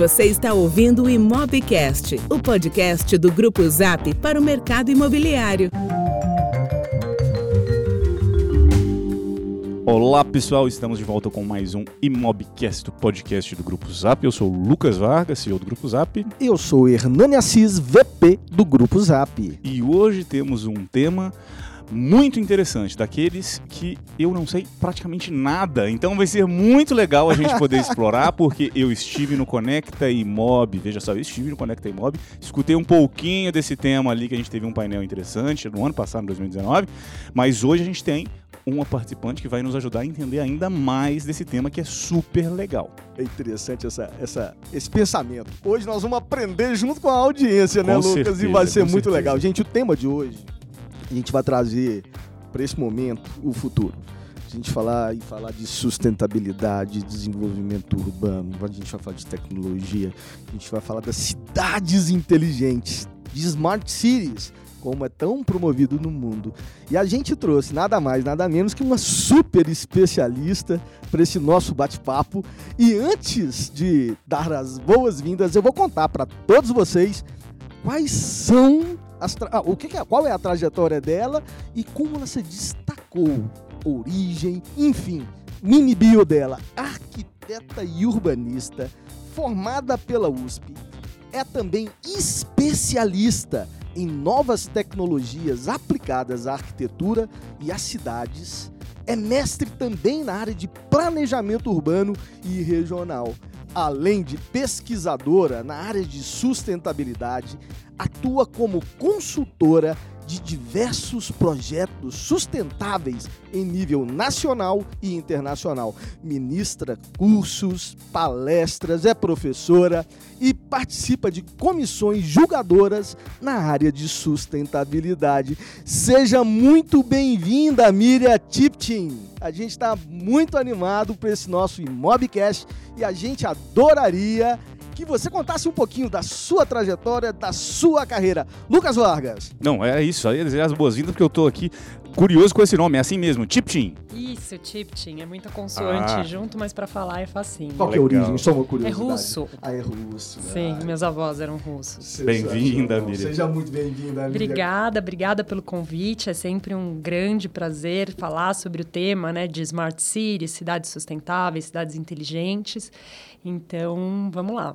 Você está ouvindo o Imobcast, o podcast do Grupo Zap para o mercado imobiliário. Olá pessoal, estamos de volta com mais um Imobcast, o podcast do Grupo Zap. Eu sou o Lucas Vargas, CEO do Grupo Zap. Eu sou Hernani Assis, VP do Grupo Zap. E hoje temos um tema muito interessante, daqueles que eu não sei praticamente nada. Então vai ser muito legal a gente poder explorar, porque eu estive no Conecta Imob, veja só, eu estive no Conecta Imob, escutei um pouquinho desse tema ali, que a gente teve um painel interessante no ano passado, em 2019, mas hoje a gente tem uma participante que vai nos ajudar a entender ainda mais desse tema que é super legal. É interessante essa, essa, esse pensamento. Hoje nós vamos aprender junto com a audiência, né, Com Lucas? certeza, e vai ser muito certeza. legal. Gente, o tema de hoje, a gente vai trazer para esse momento o futuro. A gente falar e falar de sustentabilidade, desenvolvimento urbano, a gente vai falar de tecnologia, a gente vai falar das cidades inteligentes, de smart cities, como é tão promovido no mundo. E a gente trouxe nada mais, nada menos que uma super especialista para esse nosso bate-papo. E antes de dar as boas-vindas, eu vou contar para todos vocês quais são tra- ah, o que é, qual é a trajetória dela e como ela se destacou, origem, enfim, mini bio dela, arquiteta e urbanista, formada pela USP, é também especialista em novas tecnologias aplicadas à arquitetura e às cidades. É mestre também na área de planejamento urbano e regional. Além de pesquisadora na área de sustentabilidade, atua como consultora de diversos projetos sustentáveis em nível nacional e internacional. Ministra cursos, palestras, é professora e participa de comissões julgadoras na área de sustentabilidade. Seja muito bem-vinda, Miriam Tipton. A gente está muito animado para esse nosso Imobcast e a gente adoraria que você contasse um pouquinho da sua trajetória, da sua carreira. Lucas Vargas. Não, é isso, aí desejar as boas-vindas, porque eu tô aqui curioso com esse nome, é assim mesmo, Tiptin. Isso, Tiptin. É muita consoante Ah. junto, mas pra falar é facinho. Qual que é a origem? Só uma É curiosidade. russo. Ah, é russo. Sim, Ah, meus avós eram russos. Bem-vinda, Miriam. Seja muito bem-vinda, Miriam. Obrigada, obrigada pelo convite. É sempre um grande prazer falar sobre o tema né, de Smart Cities, cidades sustentáveis, cidades inteligentes. Então, vamos lá.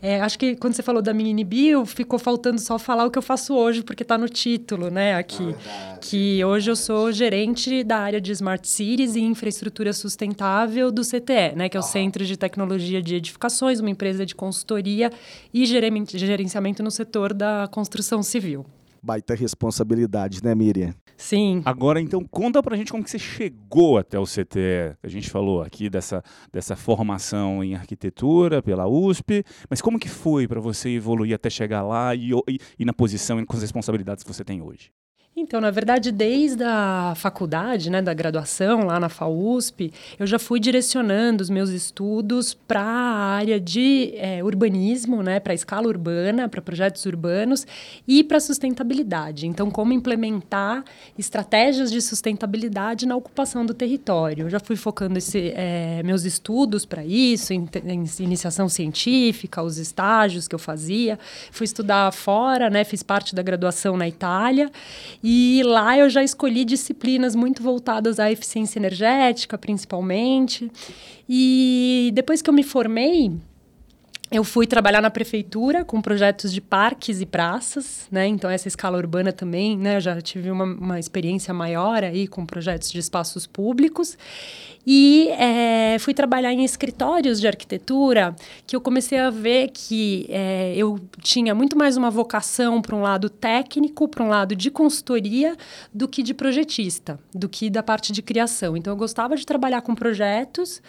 É, acho que quando você falou da mini bio, ficou faltando só falar o que eu faço hoje, porque está no título, né, aqui. que hoje eu sou gerente da área de Smart Cities e infraestrutura sustentável do CTE, né, que é o Centro de Tecnologia de Edificações, uma empresa de consultoria e gerenciamento no setor da construção civil. Baita responsabilidade, né, Miriam? Sim. Agora, então, conta pra gente como que você chegou até o CTE. A gente falou aqui dessa, dessa formação em arquitetura pela USP, mas como que foi pra você evoluir até chegar lá e, e, e na posição e com as responsabilidades que você tem hoje? Então, na verdade, desde a faculdade, né, da graduação lá na FAUSP, eu já fui direcionando os meus estudos para a área de eh, urbanismo, né, para a escala urbana, para projetos urbanos e para sustentabilidade. Então, como implementar estratégias de sustentabilidade na ocupação do território. Eu já fui focando esse, eh, meus estudos para isso, em, em iniciação científica, os estágios que eu fazia. Fui estudar fora, né, fiz parte da graduação na Itália. E lá eu já escolhi disciplinas muito voltadas à eficiência energética, principalmente. E depois que eu me formei, eu fui trabalhar na prefeitura com projetos de parques e praças, né? Então essa escala urbana também, né? Eu já tive uma, uma experiência maior aí com projetos de espaços públicos e eh, fui trabalhar em escritórios de arquitetura que eu comecei a ver que eh, eu tinha muito mais uma vocação para um lado técnico, para um lado de consultoria, do que de projetista, do que da parte de criação. Então eu gostava de trabalhar com projetos,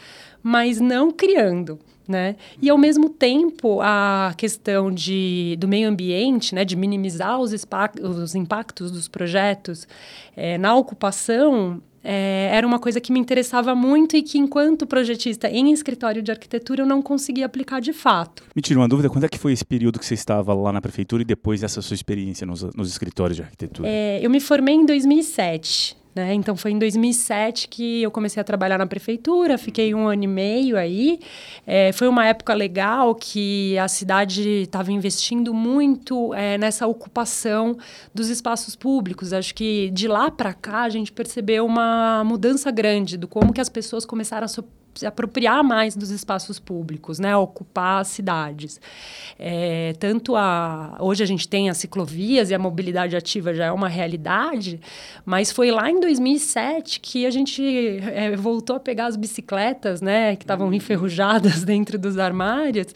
mas não criando. Né? E, ao mesmo tempo, a questão de, do meio ambiente, né, de minimizar os, os impactos dos projetos eh, na ocupação, eh, era uma coisa que me interessava muito e que, enquanto projetista em escritório de arquitetura, eu não conseguia aplicar de fato. Me tira uma dúvida, quando é que foi esse período que você estava lá na prefeitura e depois dessa sua experiência nos, nos escritórios de arquitetura? Eh, eu me formei em 2007. Né? Então foi em 2007 que eu comecei a trabalhar na prefeitura, fiquei um ano e meio aí. É, foi uma época legal que a cidade estava investindo muito é, nessa ocupação dos espaços públicos. Acho que de lá para cá a gente percebeu uma mudança grande do como que as pessoas começaram a se apropriar mais dos espaços públicos, né, ocupar as cidades. É, tanto a hoje a gente tem as ciclovias e a mobilidade ativa já é uma realidade, mas foi lá em 2007 que a gente é, voltou a pegar as bicicletas, né, que estavam enferrujadas dentro dos armários,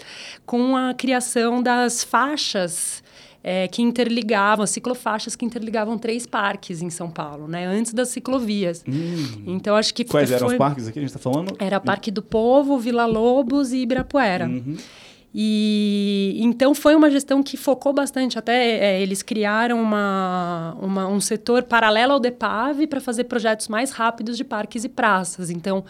com a criação das faixas é, que interligavam, ciclofaixas que interligavam três parques em São Paulo, né? Antes das ciclovias. Hum. Então, acho que... Quais foi, eram os parques aqui que a gente está falando? Era Parque do Povo, Vila Lobos e Ibirapuera. Uhum. E então foi uma gestão que focou bastante. Até é, eles criaram uma, uma, um setor paralelo ao DEPAV para fazer projetos mais rápidos de parques e praças. Então,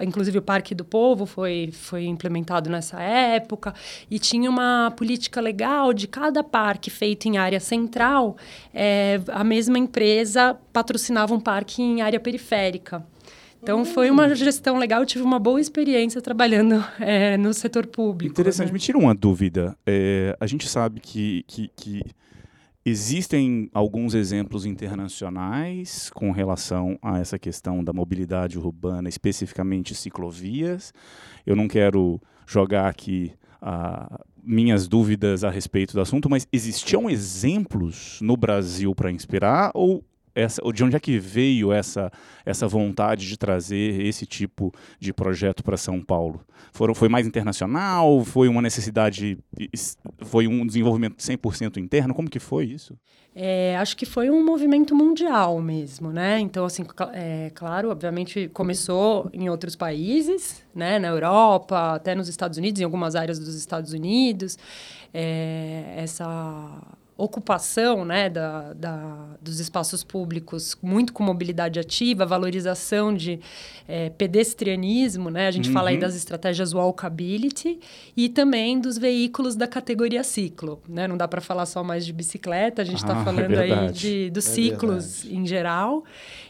inclusive o Parque do Povo foi, foi implementado nessa época e tinha uma política legal de cada parque feito em área central, é, a mesma empresa patrocinava um parque em área periférica. Então, foi uma gestão legal, eu tive uma boa experiência trabalhando é, no setor público. Interessante, né? me tira uma dúvida. É, a gente sabe que, que, que, existem alguns exemplos internacionais com relação a essa questão da mobilidade urbana, especificamente ciclovias. Eu não quero jogar aqui uh, minhas dúvidas a respeito do assunto, mas existiam exemplos no Brasil para inspirar ou essa, de onde é que veio essa, essa vontade de trazer esse tipo de projeto para São Paulo? Foram, foi mais internacional? Foi uma necessidade? Foi um desenvolvimento 100% interno? Como que foi isso? É, acho que foi um movimento mundial mesmo, né? Então, assim, é, claro, obviamente começou em outros países, né? Na Europa, até nos Estados Unidos, em algumas áreas dos Estados Unidos. É, essa ocupação né, da, da, dos espaços públicos, muito com mobilidade ativa, valorização de é, pedestrianismo, né? A gente uhum. fala aí uhum. das estratégias walkability e também dos veículos da categoria ciclo, né? Não dá para falar só mais de bicicleta, a gente está ah, falando é aí de, dos é ciclos verdade. em geral.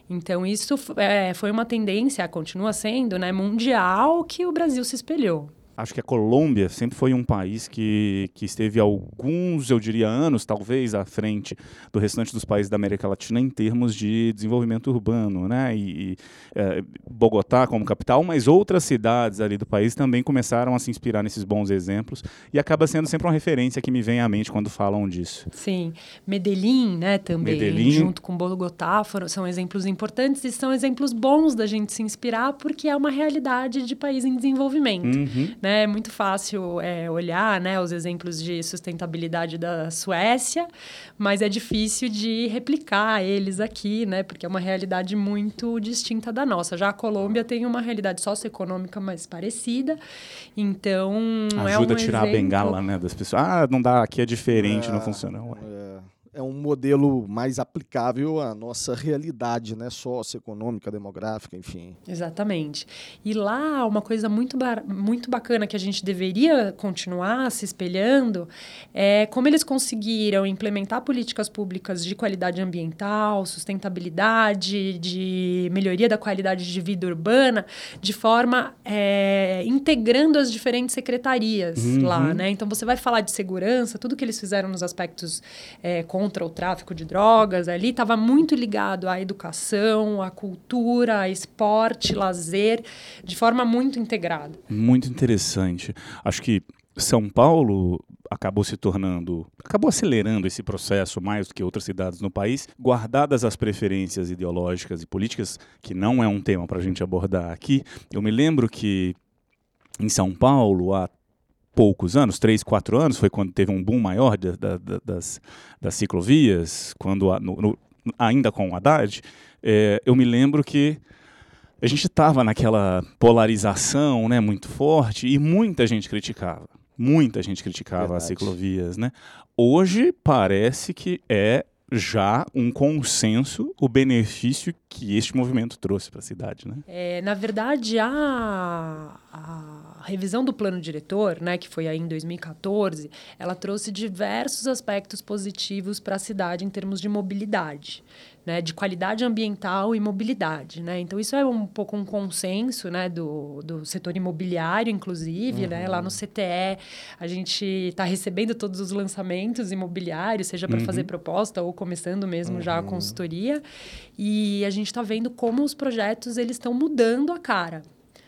Então, isso é, foi uma tendência, continua sendo, né, mundial, que o Brasil se espelhou acho que a Colômbia sempre foi um país que, que esteve alguns, eu diria, anos, talvez, à frente do restante dos países da América Latina em termos de desenvolvimento urbano, né? E, e é, Bogotá como capital, mas outras cidades ali do país também começaram a se inspirar nesses bons exemplos e acaba sendo sempre uma referência que me vem à mente quando falam disso. Sim, Medellín, né, também, Medellín. junto com Bogotá, foram, são exemplos importantes e são exemplos bons da gente se inspirar porque é uma realidade de país em desenvolvimento, uhum. né? Né? É muito fácil é, olhar né, os exemplos de sustentabilidade da Suécia, mas é difícil de replicar eles aqui, né? Porque é uma realidade muito distinta da nossa. Já a Colômbia tem uma realidade socioeconômica mais parecida, então Ajuda é um a tirar exemplo... a bengala né, das pessoas. Ah, não dá, aqui é diferente, é, não funciona. É é um modelo mais aplicável à nossa realidade, né, socioeconômica, demográfica, enfim. Exatamente. E lá uma coisa muito muito bacana que a gente deveria continuar se espelhando é como eles conseguiram implementar políticas públicas de qualidade ambiental, sustentabilidade, de melhoria da qualidade de vida urbana, de forma é, integrando as diferentes secretarias uhum. lá, né? Então você vai falar de segurança, tudo que eles fizeram nos aspectos é, contra o tráfico de drogas ali estava muito ligado à educação, à cultura, a esporte, lazer, de forma muito integrada. Muito interessante. Acho que São Paulo acabou se tornando, acabou acelerando esse processo mais do que outras cidades no país, guardadas as preferências ideológicas e políticas, que não é um tema para a gente abordar aqui. Eu me lembro que em São Paulo, há poucos anos, três, quatro anos, foi quando teve um boom maior da, da, das, das ciclovias, quando no, no, ainda com o Haddad, é, eu me lembro que a gente estava naquela polarização né, muito forte e muita gente criticava. Muita gente criticava Verdade. as ciclovias. Né? Hoje parece que é já um consenso o benefício que este movimento trouxe para a cidade, né? É, na verdade, a, a revisão do plano diretor, né, que foi aí em 2014, ela trouxe diversos aspectos positivos para a cidade em termos de mobilidade. né, de qualidade ambiental e mobilidade. Né? Então, isso é um pouco um consenso né, do, do setor imobiliário, inclusive. Uhum. Né? Lá no CTE, a gente está recebendo todos os lançamentos imobiliários, seja para uhum. fazer proposta ou começando mesmo uhum. já a uhum. consultoria. E a gente está vendo como os projetos eles estão mudando a cara.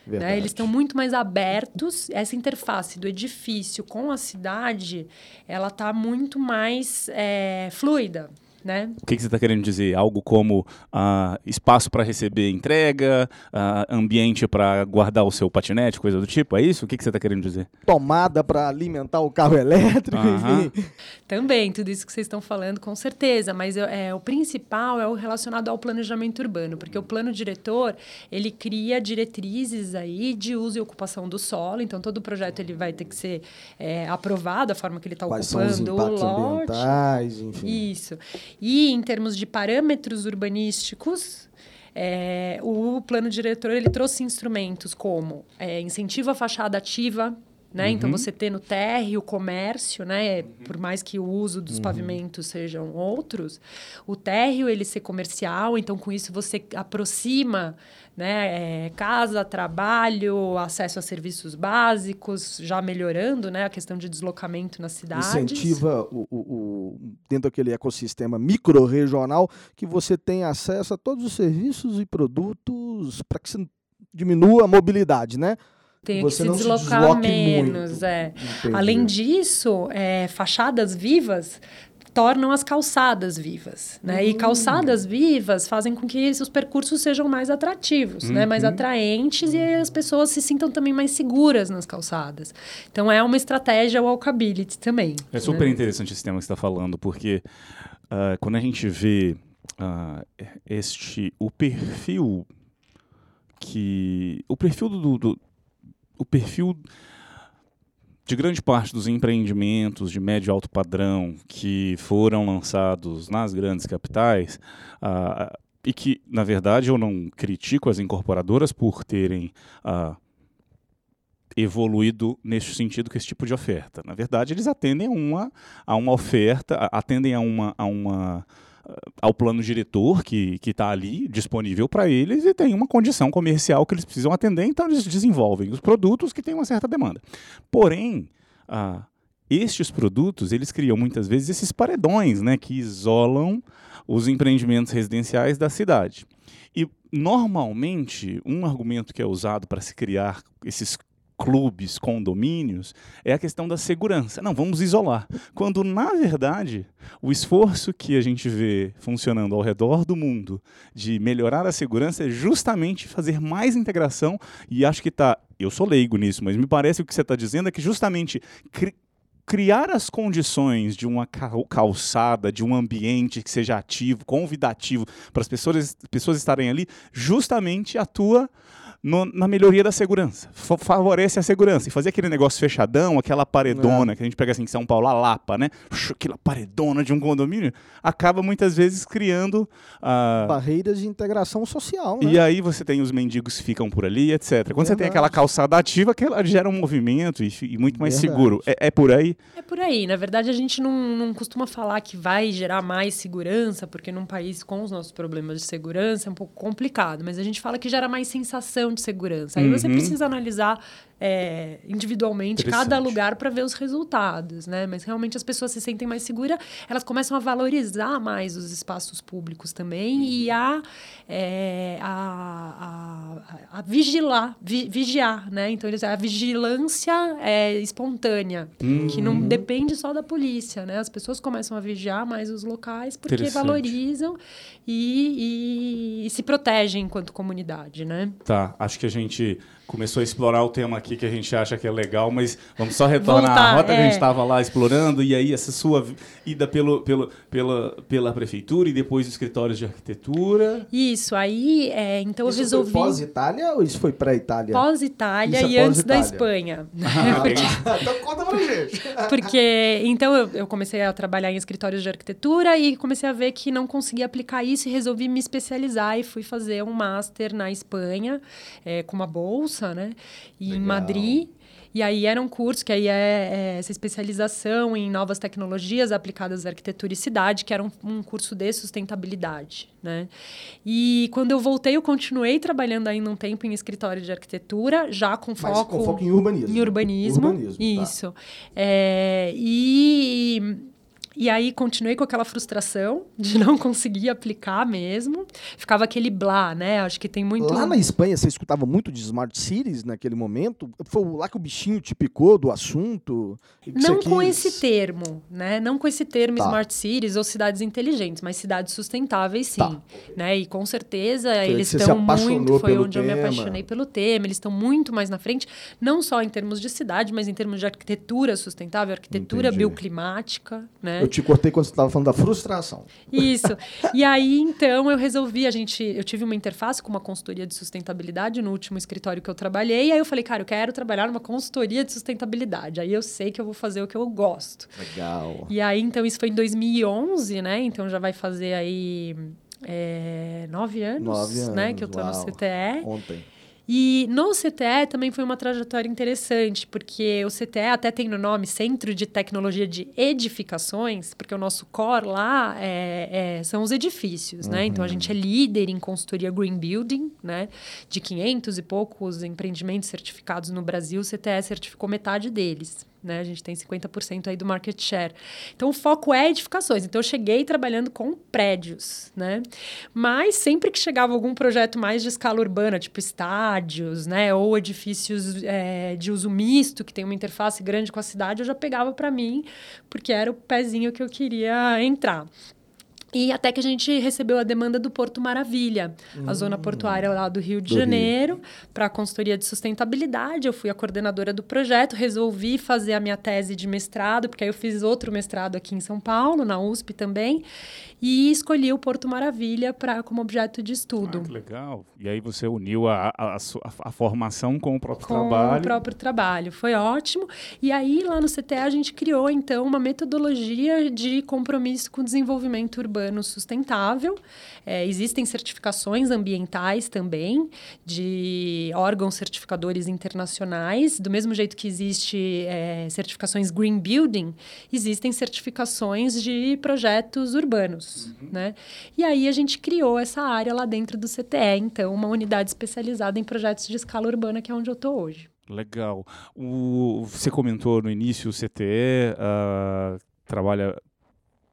Né? Eles estão muito mais abertos. Essa interface do edifício com a cidade, ela está muito mais é, fluida né? O que, que você está querendo dizer? Algo como uh, espaço para receber entrega, uh, ambiente para guardar o seu patinete, coisa do tipo? É isso? O que, que você está querendo dizer? Tomada para alimentar o carro elétrico, enfim. Também, tudo isso que vocês estão falando, com certeza. Mas é, o principal é o relacionado ao planejamento urbano, porque o plano diretor, ele cria diretrizes aí de uso e ocupação do solo. Então, todo o projeto ele vai ter que ser é, aprovado, a forma que ele está ocupando são os o lote. ambientais, enfim. Isso. E em termos de parâmetros urbanísticos, é, o plano diretor ele trouxe instrumentos como é, incentivo à fachada ativa, né? Então, uhum. Então, você ter no térreo o comércio, né? por mais que o uso dos uhum. pavimentos sejam outros, o térreo ele ser comercial, então com isso você aproxima né? É, casa, trabalho, acesso a serviços básicos, já melhorando né? a questão de deslocamento na cidade. Incentiva o, o, o, dentro daquele ecossistema micro-regional que você tenha acesso a todos os serviços e produtos para que você diminua a mobilidade, né? Tem que se deslocar se menos, muito. é. Além disso, é, fachadas vivas tornam as calçadas vivas, né? Uhum. E hum. calçadas vivas fazem com que os percursos sejam mais atrativos, uhum. né? Mais uhum. atraentes e as pessoas se sintam também mais seguras nas calçadas. Então é uma estratégia walkability também. É super né? interessante esse tema que está falando, porque uh, quando a gente vê uh, este o perfil que o perfil do, do o perfil de grande parte dos empreendimentos de médio e alto padrão que foram lançados nas grandes capitais, uh, e que, na verdade, eu não critico as incorporadoras por terem uh, evoluído nesse sentido com esse tipo de oferta. Na verdade, eles atendem a uma, a uma oferta, atendem a uma, a uma ao plano diretor que está ali disponível para eles e tem uma condição comercial que eles precisam atender, então eles desenvolvem os produtos que têm uma certa demanda. Porém, ah, estes produtos eles criam muitas vezes esses paredões né, que isolam os empreendimentos residenciais da cidade. E normalmente um argumento que é usado para se criar esses clubes, condomínios, é a questão da segurança. Não, vamos isolar. Quando, na verdade, o esforço que a gente vê funcionando ao redor do mundo de melhorar a segurança é justamente fazer mais integração, e acho que está. Eu sou leigo nisso, mas me parece que o que você está dizendo é que justamente cri criar as condições de uma calçada, de um ambiente que seja ativo, convidativo para as pessoas, pessoas estarem ali, justamente atua no, na melhoria da segurança. F favorece a segurança. E fazer aquele negócio fechadão, aquela paredona, é. que a gente pega assim em São Paulo, a Lapa, né? Aquela paredona de um condomínio, acaba muitas vezes criando. Uh... Barreiras de integração social. Né? E aí você tem os mendigos que ficam por ali, etc. Quando Verdade. você tem aquela calçada ativa, que ela gera um movimento e, e muito mais Verdade. seguro. É, é, por aí? É por aí. Na verdade, a gente não, não costuma falar que vai gerar mais segurança, porque num país com os nossos problemas de segurança é um pouco complicado. Mas a gente fala que gera mais sensação de segurança. Aí uhum. você precisa analisar é, individualmente cada lugar para ver os resultados, né? Mas realmente as pessoas se sentem mais seguras, elas começam a valorizar mais os espaços públicos também e a, é, a, a, a, vigilar, vi, vigiar, né? Então eles, a vigilância é espontânea, uhum. que não depende só da polícia, né? As pessoas começam a vigiar mais os locais porque valorizam e, e, e se protegem enquanto comunidade, né? Tá, acho que a gente começou a explorar o tema aqui que a gente acha que é legal, mas vamos só retornar Voltar, à rota é. que a gente estava é. lá explorando, e aí essa sua ida pelo, pelo, pela, pela prefeitura e depois os escritórios de arquitetura. Isso, aí é, então isso eu resolvi. Pós-Itália ou isso foi pré-Itália? Pós-Itália e é antes da Espanha. Ah, porque... então conta pra gente. porque então eu, eu comecei a trabalhar em escritórios de arquitetura e comecei a ver que não conseguia aplicar isso e resolvi me especializar e fui fazer um master na Espanha é, com uma bolsa bolsa, né? E em Madrid. E aí era um curso que aí é, é essa especialização em novas tecnologias aplicadas à arquitetura e cidade, que era um, um curso de sustentabilidade, né? E quando eu voltei, eu continuei trabalhando ainda um tempo em escritório de arquitetura, já com foco, com foco em urbanismo. Em urbanismo. urbanismo tá. isso. Tá. É, e e aí continuei com aquela frustração de não conseguir aplicar mesmo. Ficava aquele blá, né? Acho que tem muito. Lá na Espanha, você escutava muito de Smart Cities naquele momento? Foi lá que o bichinho te picou do assunto? Não com esse termo, né? Não com esse termo tá. Smart Cities ou cidades inteligentes, mas cidades sustentáveis, sim. Tá. Né? E com certeza foi eles estão muito. Foi onde tema. eu me apaixonei pelo tema. Eles estão muito mais na frente, não só em termos de cidade, mas em termos de arquitetura sustentável, arquitetura Entendi. bioclimática, né? Eu te cortei quando você estava falando da frustração. Isso. E aí, então, eu resolvi, a gente, eu tive uma interface com uma consultoria de sustentabilidade no último escritório que eu trabalhei, e aí eu falei, cara, eu quero trabalhar numa consultoria de sustentabilidade. Aí eu sei que eu vou fazer o que eu gosto. Legal. E aí, então, isso foi em 2011, né? Então já vai fazer aí é, nove anos, nove anos, né? Que eu tô uau. no CTE. Ontem. E no CTE também foi uma trajetória interessante, porque o CTE até tem no nome Centro de Tecnologia de Edificações, porque o nosso core lá é, é, são os edifícios, uhum. né? Então a gente é líder em consultoria Green Building, né? De 500 e poucos empreendimentos certificados no Brasil, o CTE certificou metade deles né? A gente tem 50% aí do market share. Então, o foco é edificações. Então, eu cheguei trabalhando com prédios, né? Mas sempre que chegava algum projeto mais de escala urbana, tipo estádios, né? Ou edifícios é, de uso misto, que tem uma interface grande com a cidade, eu já pegava para mim, porque era o pezinho que eu queria entrar. E até que a gente recebeu a demanda do Porto Maravilha, hum, a zona portuária lá do Rio de do Janeiro, para a consultoria de sustentabilidade. Eu fui a coordenadora do projeto, resolvi fazer a minha tese de mestrado, porque aí eu fiz outro mestrado aqui em São Paulo, na USP também, e escolhi o Porto Maravilha para como objeto de estudo. Ah, que legal. E aí você uniu a, a, a, a formação com o próprio com trabalho. Com o próprio trabalho. Foi ótimo. E aí, lá no CTE, a gente criou, então, uma metodologia de compromisso com o desenvolvimento urbano urbano sustentável. É, existem certificações ambientais também, de órgãos certificadores internacionais. Do mesmo jeito que existe é, certificações Green Building, existem certificações de projetos urbanos. Uhum. Né? E aí a gente criou essa área lá dentro do CTE, então, uma unidade especializada em projetos de escala urbana, que é onde eu estou hoje. Legal. O, você comentou no início o CTE uh, ah, trabalha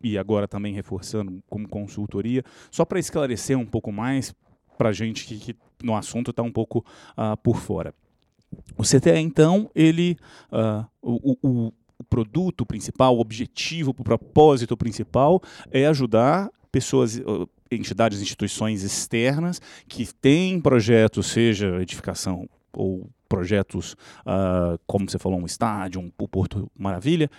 e agora também reforçando como consultoria, só para esclarecer um pouco mais para a gente que, que, no assunto está um pouco uh, por fora. O CTE, então, ele, uh, o, o, produto principal, o objetivo, o propósito principal é ajudar pessoas, entidades, instituições externas que têm projetos, seja edificação ou projetos, uh, como você falou, um estádio, um, o Porto Maravilha,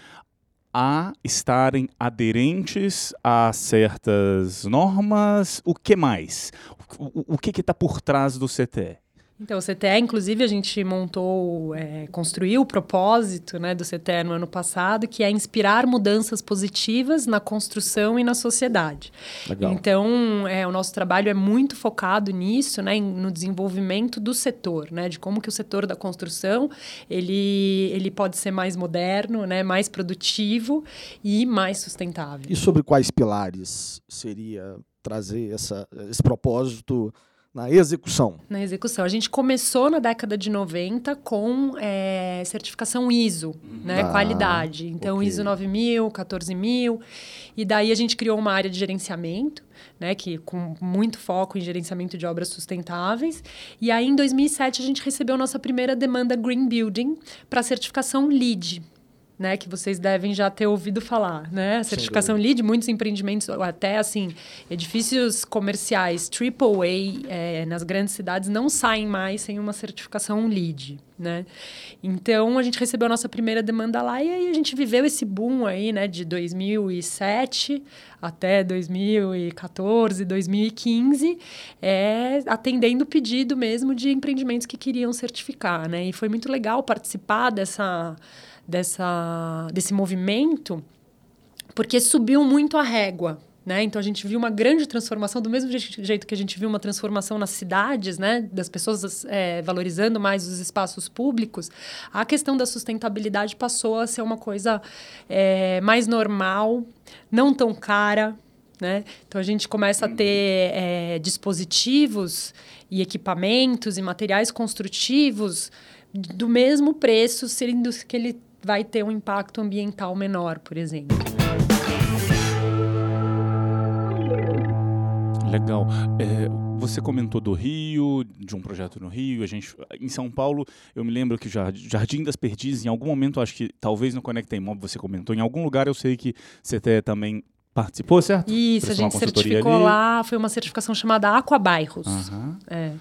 a estarem aderentes a certas normas? O que mais? O, o que está por trás do CTE? Então, o CTE, inclusive, a gente montou, é, construiu o propósito né, do CTE no ano passado, que é inspirar mudanças positivas na construção e na sociedade. Legal. Então, é, o nosso trabalho é muito focado nisso, né, no desenvolvimento do setor, né, de como que o setor da construção ele, ele pode ser mais moderno, né, mais produtivo e mais sustentável. E sobre quais pilares seria trazer essa, esse propósito na execução. Na execução. A gente começou na década de 90 com é, certificação ISO, né? Ah, qualidade. Então, okay. ISO 9000, 14000. E daí a gente criou uma área de gerenciamento, né? Que com muito foco em gerenciamento de obras sustentáveis. E aí, em 2007, a gente recebeu nossa primeira demanda Green Building para certificação LEED, né, que vocês devem já ter ouvido falar, né? A certificação LEED, muitos empreendimentos, até assim, edifícios comerciais AAA é, nas grandes cidades não saem mais sem uma certificação LEED, né? Então, a gente recebeu a nossa primeira demanda lá e aí a gente viveu esse boom aí, né, de 2007 até 2014, 2015, é, atendendo o pedido mesmo de empreendimentos que queriam certificar, né? E foi muito legal participar dessa dessa, desse movimento, porque subiu muito a régua. Né? Então a gente viu uma grande transformação, do mesmo jeito que a gente viu uma transformação nas cidades, né? das pessoas é, valorizando mais os espaços públicos, a questão da sustentabilidade passou a ser uma coisa é, mais normal, não tão cara. Né? Então a gente começa a ter é, dispositivos e equipamentos e materiais construtivos do mesmo preço, sendo que ele vai ter um impacto ambiental menor, por exemplo. Legal. É, você comentou do Rio, de um projeto no Rio. A gente, em São Paulo, eu me lembro que o Jardim das Perdizes, em algum momento, acho que talvez no Conecta Imob você comentou, em algum lugar eu sei que você também participou, certo? Isso, a gente certificou ali. lá, foi uma certificação chamada Aquabairros. Uhum. É.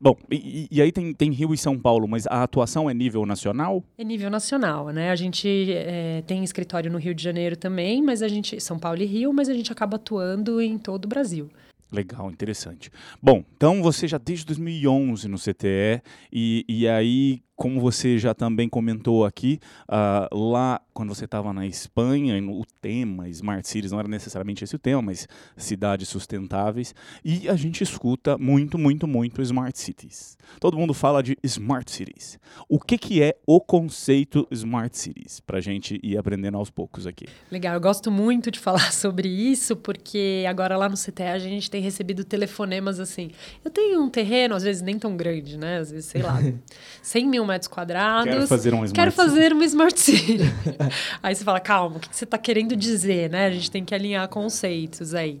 Bom, e, e, aí tem, tem Rio e São Paulo, mas a atuação é nível nacional? É nível nacional, né? A gente é, tem escritório no Rio de Janeiro também, mas a gente. São Paulo e Rio, mas a gente acaba atuando em todo o Brasil. Legal, interessante. Bom, então você já desde 2011 no CTE e, e aí como você já também comentou aqui, uh, lá quando você estava na Espanha, o tema Smart Cities não era necessariamente esse o tema, mas cidades sustentáveis, e a gente escuta muito, muito, muito Smart Cities. Todo mundo fala de Smart Cities. O que, que é o conceito Smart Cities? Para a gente ir aprendendo aos poucos aqui. Legal, eu gosto muito de falar sobre isso, porque agora lá no CTE a gente tem recebido telefonemas assim. Eu tenho um terreno, às vezes nem tão grande, né? Às vezes, sei lá, 100 mil mil metros quadrados. Quero fazer um Smart Quero fazer uma Smart City. aí você fala, calma, o que você está querendo dizer, né? A gente tem que alinhar conceitos aí.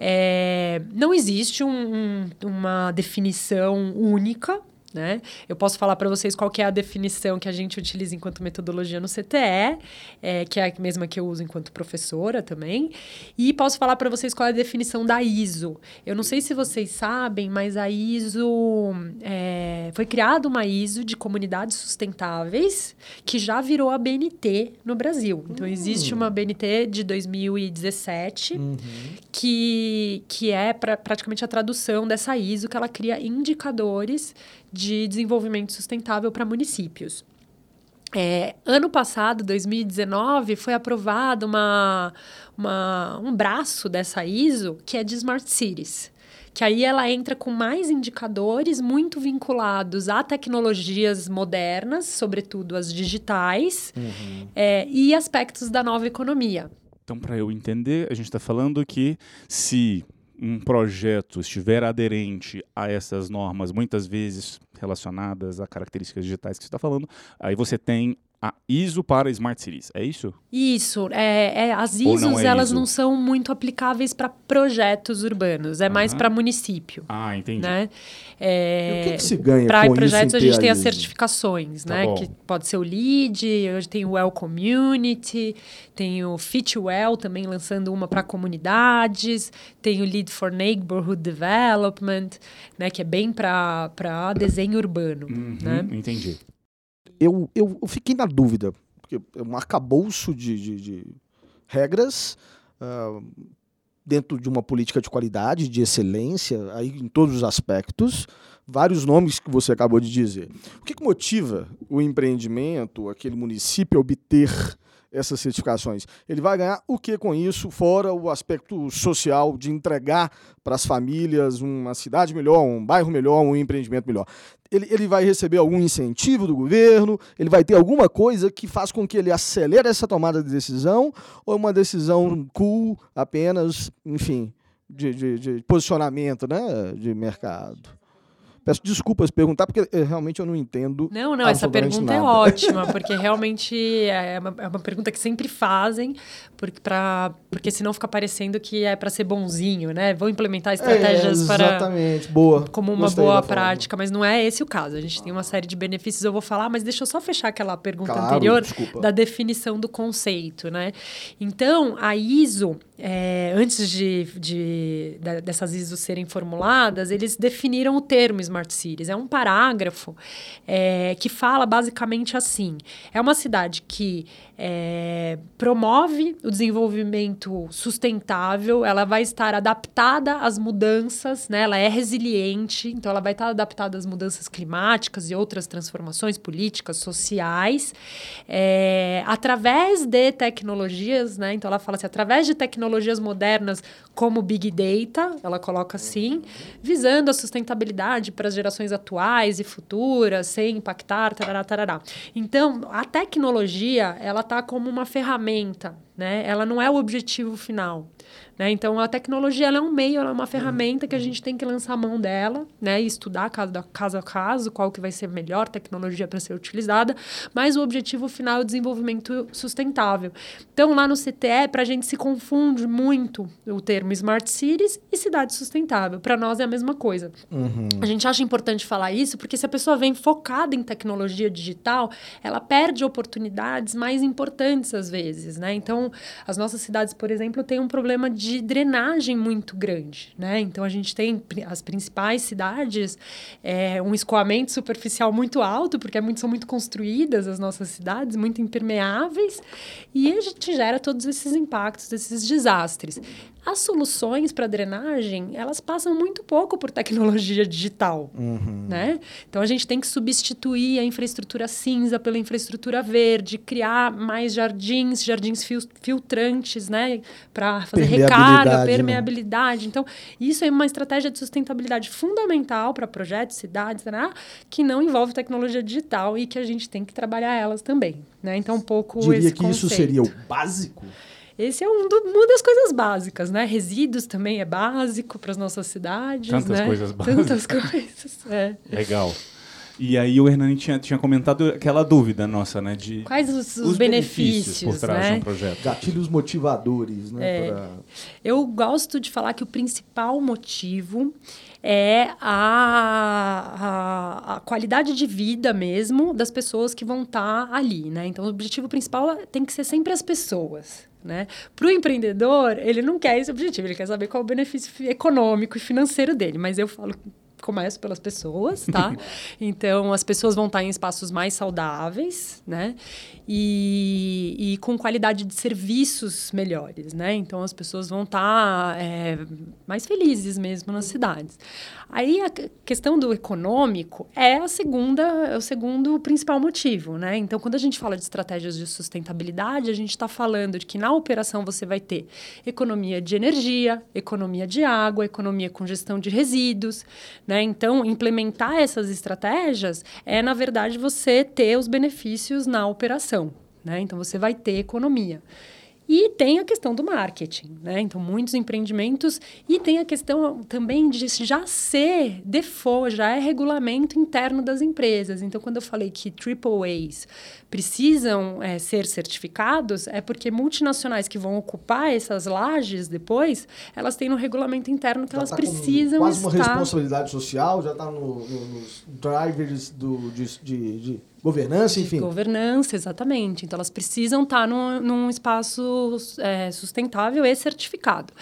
É, não existe um, um, uma definição única né? Eu posso falar para vocês qual é a definição que a gente utiliza enquanto metodologia no CTE, é, que é a mesma que eu uso enquanto professora também. E posso falar para vocês qual é a definição da ISO. Eu não sei se vocês sabem, mas a ISO é, foi criada uma ISO de comunidades sustentáveis que já virou a BNT no Brasil. Então existe uma BNT de 2017 uhum. que, que é pra, praticamente a tradução dessa ISO que ela cria indicadores de desenvolvimento sustentável para municípios. É, ano passado, 2019, foi aprovado uma, uma, um braço dessa ISO que é de Smart Cities. Que aí ela entra com mais indicadores muito vinculados a tecnologias modernas, sobretudo as digitais, uhum. é, e aspectos da nova economia. Então, para eu entender, a gente está falando que se um projeto estiver aderente a essas normas, muitas vezes relacionadas a características digitais que você está falando, aí você tem a ISO para Smart Cities, é isso? Isso. É, é as ISOs, não é elas ISO? não são muito aplicáveis para projetos urbanos, é mais para município. Ah, entendi. Né? É, o que, que se ganha Para projetos a gente tem as certificações, tá né? Bom. Que pode ser o LEED, hoje tem o Well Community, tem o Fitwell também lançando uma para comunidades, tem o Lead for Neighborhood Development, né? Que é bem para desenho urbano, uhum, né? Entendi eu, eu, eu fiquei na dúvida, porque é um arcabouço de, de, de regras uh, dentro de uma política de qualidade, de excelência, aí em todos os aspectos, vários nomes que você acabou de dizer. O que, que motiva o empreendimento, aquele município a obter essas certificações. Ele vai ganhar o que com isso, fora o aspecto social de entregar para as famílias uma cidade melhor, um bairro melhor, um empreendimento melhor. Ele, ele vai receber algum incentivo do governo, ele vai ter alguma coisa que faz com que ele acelere essa tomada de decisão, ou é uma decisão cool apenas, enfim, de, de, de posicionamento né, de mercado. Peço desculpas perguntar, porque eh, realmente eu não entendo. Não, não, essa pergunta é nada. é ótima, porque realmente é uma, é uma pergunta que sempre fazem, porque, pra, porque senão fica parecendo que é para ser bonzinho, né? Vão implementar estratégias é, para. Exatamente, boa. Como uma Gostei boa prática, mas não é esse o caso. A gente tem uma série de benefícios, eu vou falar, mas deixa eu só fechar aquela pergunta claro, anterior desculpa. da definição do conceito, né? Então, a ISO, é, antes de, de, de, dessas ISOs serem formuladas, eles definiram o termo Smart Cities. É um parágrafo é, que fala basicamente assim: é uma cidade que é, promove o desenvolvimento sustentável, ela vai estar adaptada às mudanças, né? ela é resiliente, então ela vai estar adaptada às mudanças climáticas e outras transformações políticas, sociais, é, através de tecnologias, né? então ela fala assim: através de tecnologias tecnologias modernas como Big Data, ela coloca assim, visando a sustentabilidade para as gerações atuais e futuras, sem impactar, tarará, tarará. Então, a tecnologia, ela está como uma ferramenta, né? Ela não é o objetivo final. Né? Então, a tecnologia é um meio, ela é uma ferramenta que a gente tem que lançar a mão dela né? e estudar caso, caso a caso qual que vai ser a melhor tecnologia para ser utilizada, mas o objetivo final é o desenvolvimento sustentável. Então, lá no CTE, para a gente se confunde muito o termo Smart Cities e cidade sustentável. Para nós é a mesma coisa. Uhum. A gente acha importante falar isso porque se a pessoa vem focada em tecnologia digital, ela perde oportunidades mais importantes às vezes. Né? Então, as nossas cidades, por exemplo, têm um problema de de drenagem muito grande, né? Então a gente tem as principais cidades, é, um escoamento superficial muito alto, porque é muito, são muito construídas as nossas cidades, muito impermeáveis, e a gente gera todos esses impactos, esses desastres. As soluções para drenagem, elas passam muito pouco por tecnologia digital, uhum. né? Então a gente tem que substituir a infraestrutura cinza pela infraestrutura verde, criar mais jardins, jardins fil filtrantes, né, para fazer recarga, né? permeabilidade. Né? Então, isso é uma estratégia de sustentabilidade fundamental para projetos, cidades, né, que não envolve tecnologia digital e que a gente tem que trabalhar elas também, né? Então, um pouco Diria que conceito. isso seria o básico? Esse é um do, uma das coisas básicas, né? Resíduos também é básico para as nossas cidades. Tantas né? coisas básicas. Tantas coisas. É. Legal. E aí o Hernani tinha, tinha comentado aquela dúvida nossa, né? De Quais os, os, os benefícios, benefícios, por trás né? de um projeto. Gatilhos motivadores, né? É. Pra... Eu gosto de falar que o principal motivo é a, a, a, qualidade de vida mesmo das pessoas que vão estar tá ali, né? Então, o objetivo principal tem que ser sempre as pessoas. Né? Para o empreendedor, ele não quer esse objetivo, ele quer saber qual é o benefício econômico e financeiro dele. Mas eu falo começo pelas pessoas, tá? então, as pessoas vão estar em espaços mais saudáveis, né? E, e com qualidade de serviços melhores, né? Então, as pessoas vão estar é, mais felizes mesmo nas cidades. Aí, a questão do econômico é a segunda, é o segundo principal motivo, né? Então, quando a gente fala de estratégias de sustentabilidade, a gente está falando de que na operação você vai ter economia de energia, economia de água, economia com gestão de resíduos, né? Então, implementar essas estratégias é, na verdade, você ter os benefícios na operação. Né? Então, você vai ter economia. E tem a questão do marketing, né? Então, muitos empreendimentos. E tem a questão também de já ser default, já é regulamento interno das empresas. Então, quando eu falei que AAAs precisam é, ser certificados, é porque multinacionais que vão ocupar essas lajes depois, elas têm no regulamento interno que já elas tá precisam quase estar... uma responsabilidade social, já está no, no, nos drivers do, de, de, de governança, enfim. Governança, exatamente. Então, elas precisam estar num, num espaço é, sustentável e certificado.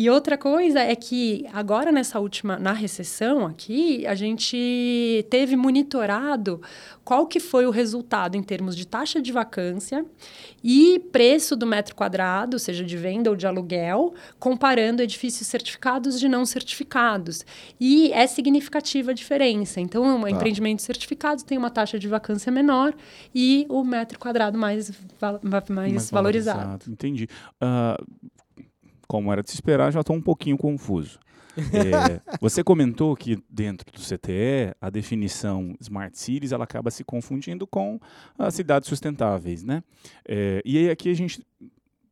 E outra coisa é que agora nessa última, na recessão aqui, a gente teve monitorado qual que foi o resultado em termos de taxa de vacância e preço do metro quadrado, seja de venda ou de aluguel, comparando edifícios certificados de não certificados. E é significativa a diferença. Então, tá. empreendimentos certificados têm uma taxa de vacância menor e o metro quadrado mais, mais, mais valorizado. valorizado. Entendi. Uh, como era de se esperar, já estou um pouquinho confuso. É, você comentou que dentro do CTE a definição Smart Cities ela acaba se confundindo com as cidades sustentáveis, né? É, e aí aqui a gente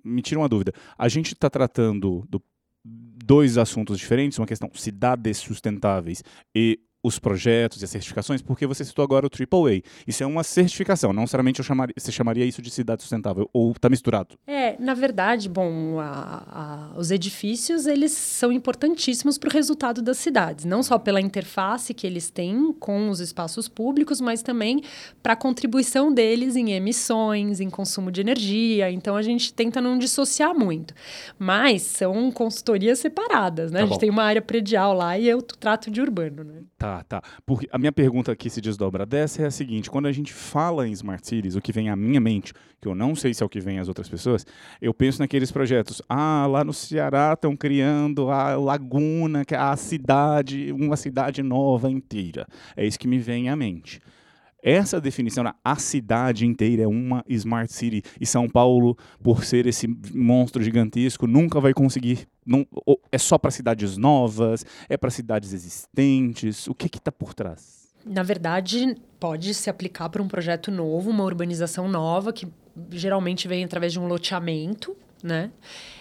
me tira uma dúvida. A gente está tratando do dois assuntos diferentes, uma questão cidades sustentáveis e os projetos e as certificações, porque você citou agora o AAA. Isso é uma certificação, não necessariamente eu chamaria, você chamaria isso de cidade sustentável, ou está misturado? É, na verdade, bom, a, a, os edifícios, eles são importantíssimos para o resultado das cidades, não só pela interface que eles têm com os espaços públicos, mas também para a contribuição deles em emissões, em consumo de energia, então a gente tenta não dissociar muito. Mas são consultorias separadas, né? Tá a gente tem uma área predial lá e eu trato de urbano, né? Tá. Tá. Porque a minha pergunta que se desdobra dessa é a seguinte: quando a gente fala em Smart Cities, o que vem à minha mente, que eu não sei se é o que vem às outras pessoas, eu penso naqueles projetos. Ah, lá no Ceará estão criando a Laguna, que é a cidade, uma cidade nova inteira. É isso que me vem à mente. Essa definição, a cidade inteira é uma smart city e São Paulo, por ser esse monstro gigantesco, nunca vai conseguir. Não, é só para cidades novas, é para cidades existentes. O que está por trás? Na verdade, pode se aplicar para um projeto novo, uma urbanização nova, que geralmente vem através de um loteamento, né?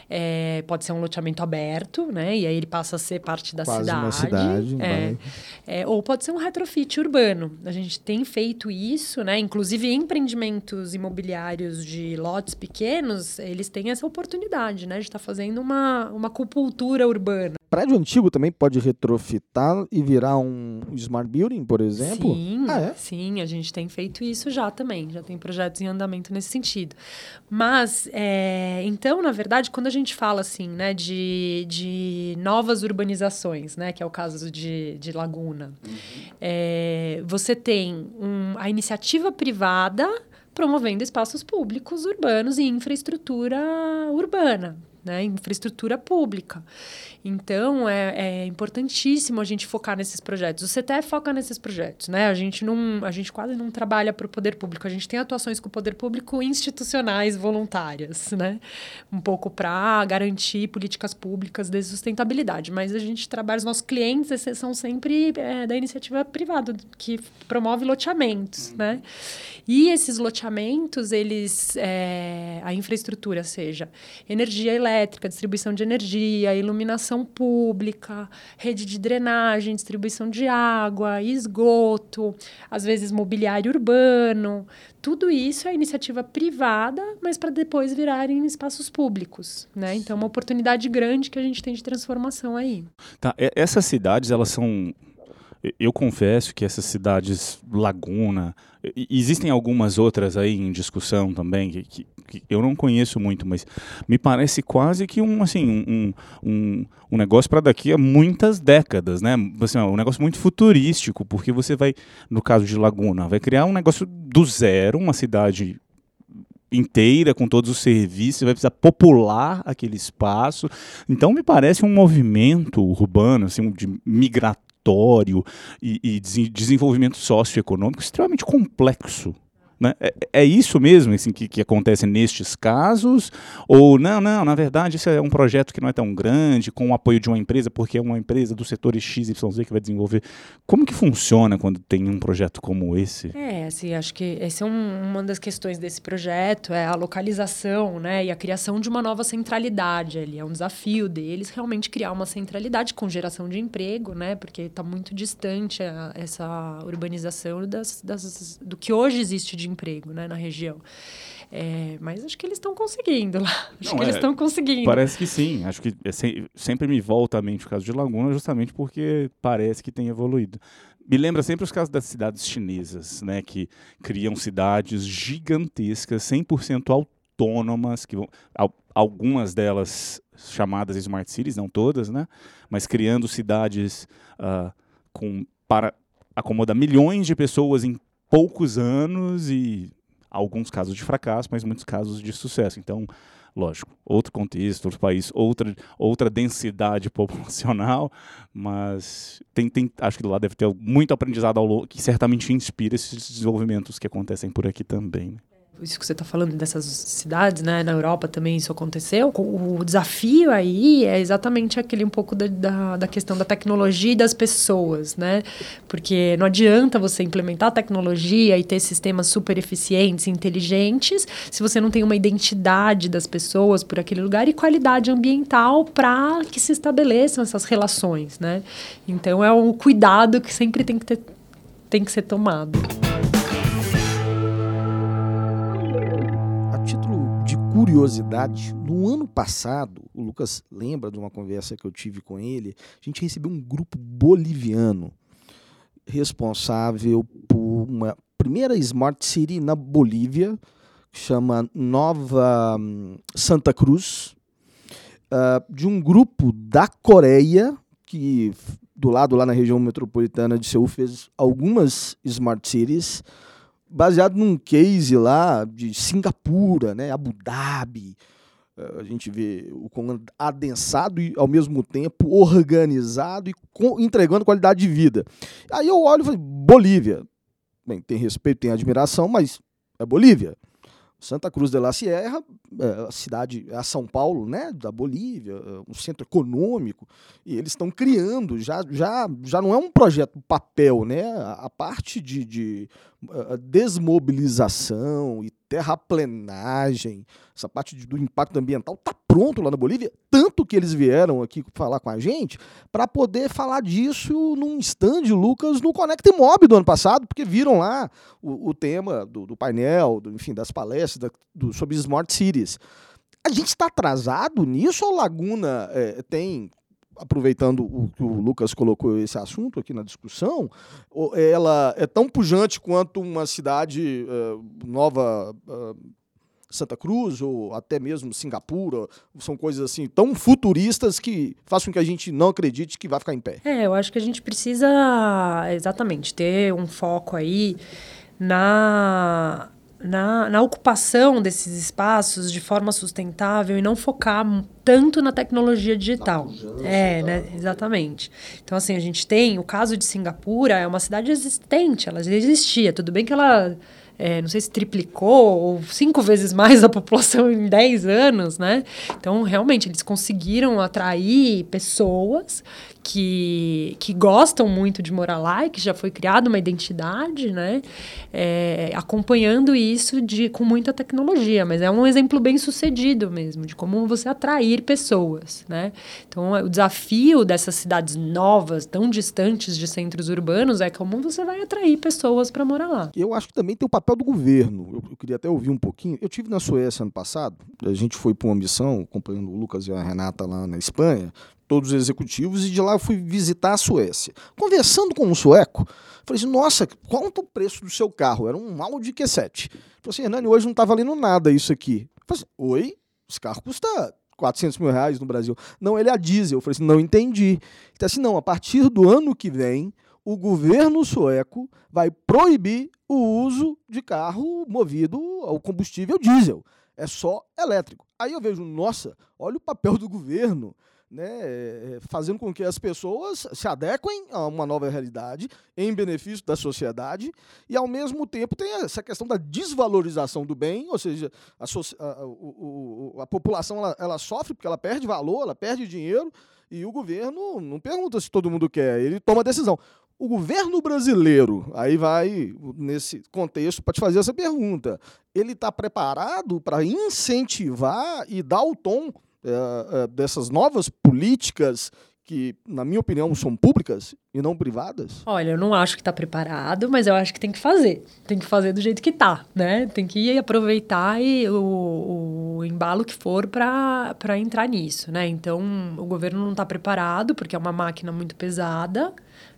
É, pode ser um loteamento aberto, né? E aí ele passa a ser parte da Quase cidade. Uma cidade é. É, ou pode ser um retrofit urbano. A gente tem feito isso, né? Inclusive empreendimentos imobiliários de lotes pequenos, eles têm essa oportunidade, né? De estar tá fazendo uma, uma acupuntura urbana prédio antigo também pode retrofitar e virar um smart building, por exemplo? Sim, ah, é? sim, a gente tem feito isso já também, já tem projetos em andamento nesse sentido. Mas, é, então, na verdade, quando a gente fala assim, né, de, de novas urbanizações, né, que é o caso de, de Laguna, uhum. é, você tem um, a iniciativa privada promovendo espaços públicos urbanos e infraestrutura urbana, né, infraestrutura pública. Então, é, é, importantíssimo a gente focar nesses projetos. O CTE foca nesses projetos, né? A gente, não, a gente quase não trabalha para o poder público. A gente tem atuações com o poder público institucionais voluntárias, né? Um pouco para garantir políticas públicas de sustentabilidade. Mas a gente trabalha, os nossos clientes são sempre é, da iniciativa privada, que promove loteamentos, né? E esses loteamentos, eles... É, a infraestrutura, seja energia elétrica, distribuição de energia, iluminação pública, rede de drenagem, distribuição de água, esgoto, às vezes mobiliário urbano. Tudo isso é iniciativa privada, mas para depois virarem espaços públicos, né? Então, uma oportunidade grande que a gente tem de transformação aí. Tá, essas cidades, elas são eu confesso que essas cidades Laguna, existem algumas outras aí em discussão também que, que, que, eu não conheço muito, mas me parece quase que um assim um, um, um negócio para daqui a muitas décadas, né? Assim, um negócio muito futurístico, porque você vai, no caso de Laguna, vai criar um negócio do zero, uma cidade inteira com todos os serviços, vai precisar popular aquele espaço. Então me parece um movimento urbano, assim, de migratório e, e desenvolvimento socioeconômico extremamente complexo. Né? É, é, isso mesmo assim, que, que acontece nestes casos? Ou não, não, na verdade, isso é um projeto que não é tão grande, com o apoio de uma empresa, porque é uma empresa do setor XYZ que vai desenvolver. Como que funciona quando tem um projeto como esse? É, assim, acho que essa é um, uma das questões desse projeto, é a localização né, e a criação de uma nova centralidade ali. É um desafio deles realmente criar uma centralidade com geração de emprego, né, porque está muito distante a, essa urbanização das, das, do que hoje existe de de emprego né, na região. É, mas acho que eles estão conseguindo lá. Acho Não, que é, eles estão conseguindo. Parece que sim. Acho que é se, sempre me volta à mente o caso de Laguna, justamente porque parece que tem evoluído. Me lembra sempre os casos das cidades chinesas, né, que criam cidades gigantescas, 100% autônomas, que vão, algumas delas chamadas smart cities, não todas, né, mas criando cidades uh, com para acomodar milhões de pessoas em poucos anos e alguns casos de fracasso, mas muitos casos de sucesso. Então, lógico, outro contexto, outro país, outra, outra densidade populacional, mas tem, tem, acho que lá deve ter muito aprendizado ao longo, que certamente inspira esses desenvolvimentos que acontecem por aqui também. Né? Isso que você está falando dessas cidades, né? Na Europa também isso aconteceu. O desafio aí é exatamente aquele um pouco da, da, da, questão da tecnologia e das pessoas, né? Porque não adianta você implementar tecnologia e ter sistemas super eficientes inteligentes se você não tem uma identidade das pessoas por aquele lugar e qualidade ambiental para que se estabeleçam essas relações, né? Então é um cuidado que sempre tem que ter, tem que ser tomado. Curiosidade, no ano passado, o Lucas lembra de uma conversa que eu tive com ele, a gente recebeu um grupo boliviano responsável por uma primeira Smart City na Bolívia, que chama Nova hum, Santa Cruz, uh, de um grupo da Coreia, que do lado lá na região metropolitana de Seul fez algumas Smart Cities, baseado num case lá de Singapura, né, Abu Dhabi. Eh, a gente vê o comando adensado e, ao mesmo tempo, organizado e entregando qualidade de vida. Aí eu olho e falo, Bolívia. bem, tem respeito, tem admiração, mas é Bolívia. Santa Cruz de la Sierra, é, a cidade, a São Paulo, né, da Bolívia, é, um centro econômico, e eles estão criando, já, já, já não é um projeto papel, né, a, parte de, de desmobilização e terraplenagem, essa parte do impacto ambiental está pronto lá na Bolívia, tanto que eles vieram aqui falar com a gente para poder falar disso num stand, Lucas, no Connect Mob do ano passado, porque viram lá o, o tema do, do painel, do, enfim, das palestras da, do, sobre Smart Cities. A gente está atrasado nisso ou Laguna é, tem aproveitando o que o Lucas colocou esse assunto aqui na discussão, ela é tão pujante quanto uma cidade uh, nova uh, Santa Cruz ou até mesmo Singapura, são coisas assim tão futuristas que com que a gente não acredite que vai ficar em pé. É, eu acho que a gente precisa exatamente ter um foco aí na na, na ocupação desses espaços de forma sustentável e não focar tanto na tecnologia digital. É, tá. né? Exatamente. Então, assim, a gente tem o caso de Singapura, é uma cidade existente, ela já existia. Tudo bem que ela é, não sei se triplicou ou cinco vezes mais a população em 10 anos, né? Então, realmente, eles conseguiram atrair pessoas que, que gostam muito de morar lá e que já foi criada uma identidade, né? É, acompanhando isso de, com muita tecnologia, mas é um exemplo bem sucedido mesmo, de como você atrair pessoas, né? Então, o desafio dessas cidades novas, tão distantes de centros urbanos, é como você vai atrair pessoas para morar lá. Eu acho que também tem o papel do governo. Eu, eu queria até ouvir um pouquinho. Eu tive na Suécia ano passado, a gente foi para uma missão, acompanhando o Lucas e a Renata lá na Espanha, todos os executivos, e de lá eu fui visitar a Suécia. Conversando com um sueco, falei assim, nossa, quanto o preço do seu carro? Era um Audi Q7. Falei assim, Hernani, hoje não está valendo nada isso aqui. Falei assim, oi? Esse carro custa 400 mil reais no Brasil. Não, ele é a diesel. Eu falei assim, não entendi. Então assim, não, a partir do ano que vem, o governo sueco vai proibir o uso de carro movido ao combustível diesel. É só elétrico. Aí eu vejo, nossa, olha o papel do governo né, é, fazendo com que as pessoas se adequem a uma nova realidade em benefício da sociedade e, ao mesmo tempo, tem essa questão da desvalorização do bem, ou seja, a, a, a, a população ela, ela, sofre porque ela perde valor, ela perde dinheiro e o governo não pergunta se todo mundo quer, ele toma a decisão. O governo brasileiro, aí vai nesse contexto para te fazer essa pergunta, ele está preparado para incentivar e dar o tom é, é, dessas novas políticas que, na minha opinião, são públicas e não privadas? Olha, eu não acho que está preparado, mas eu acho que tem que fazer. Tem que fazer do jeito que está, né? Tem que aproveitar e o, o embalo que for para entrar nisso, né? Então, o governo não está preparado, porque é uma máquina muito pesada,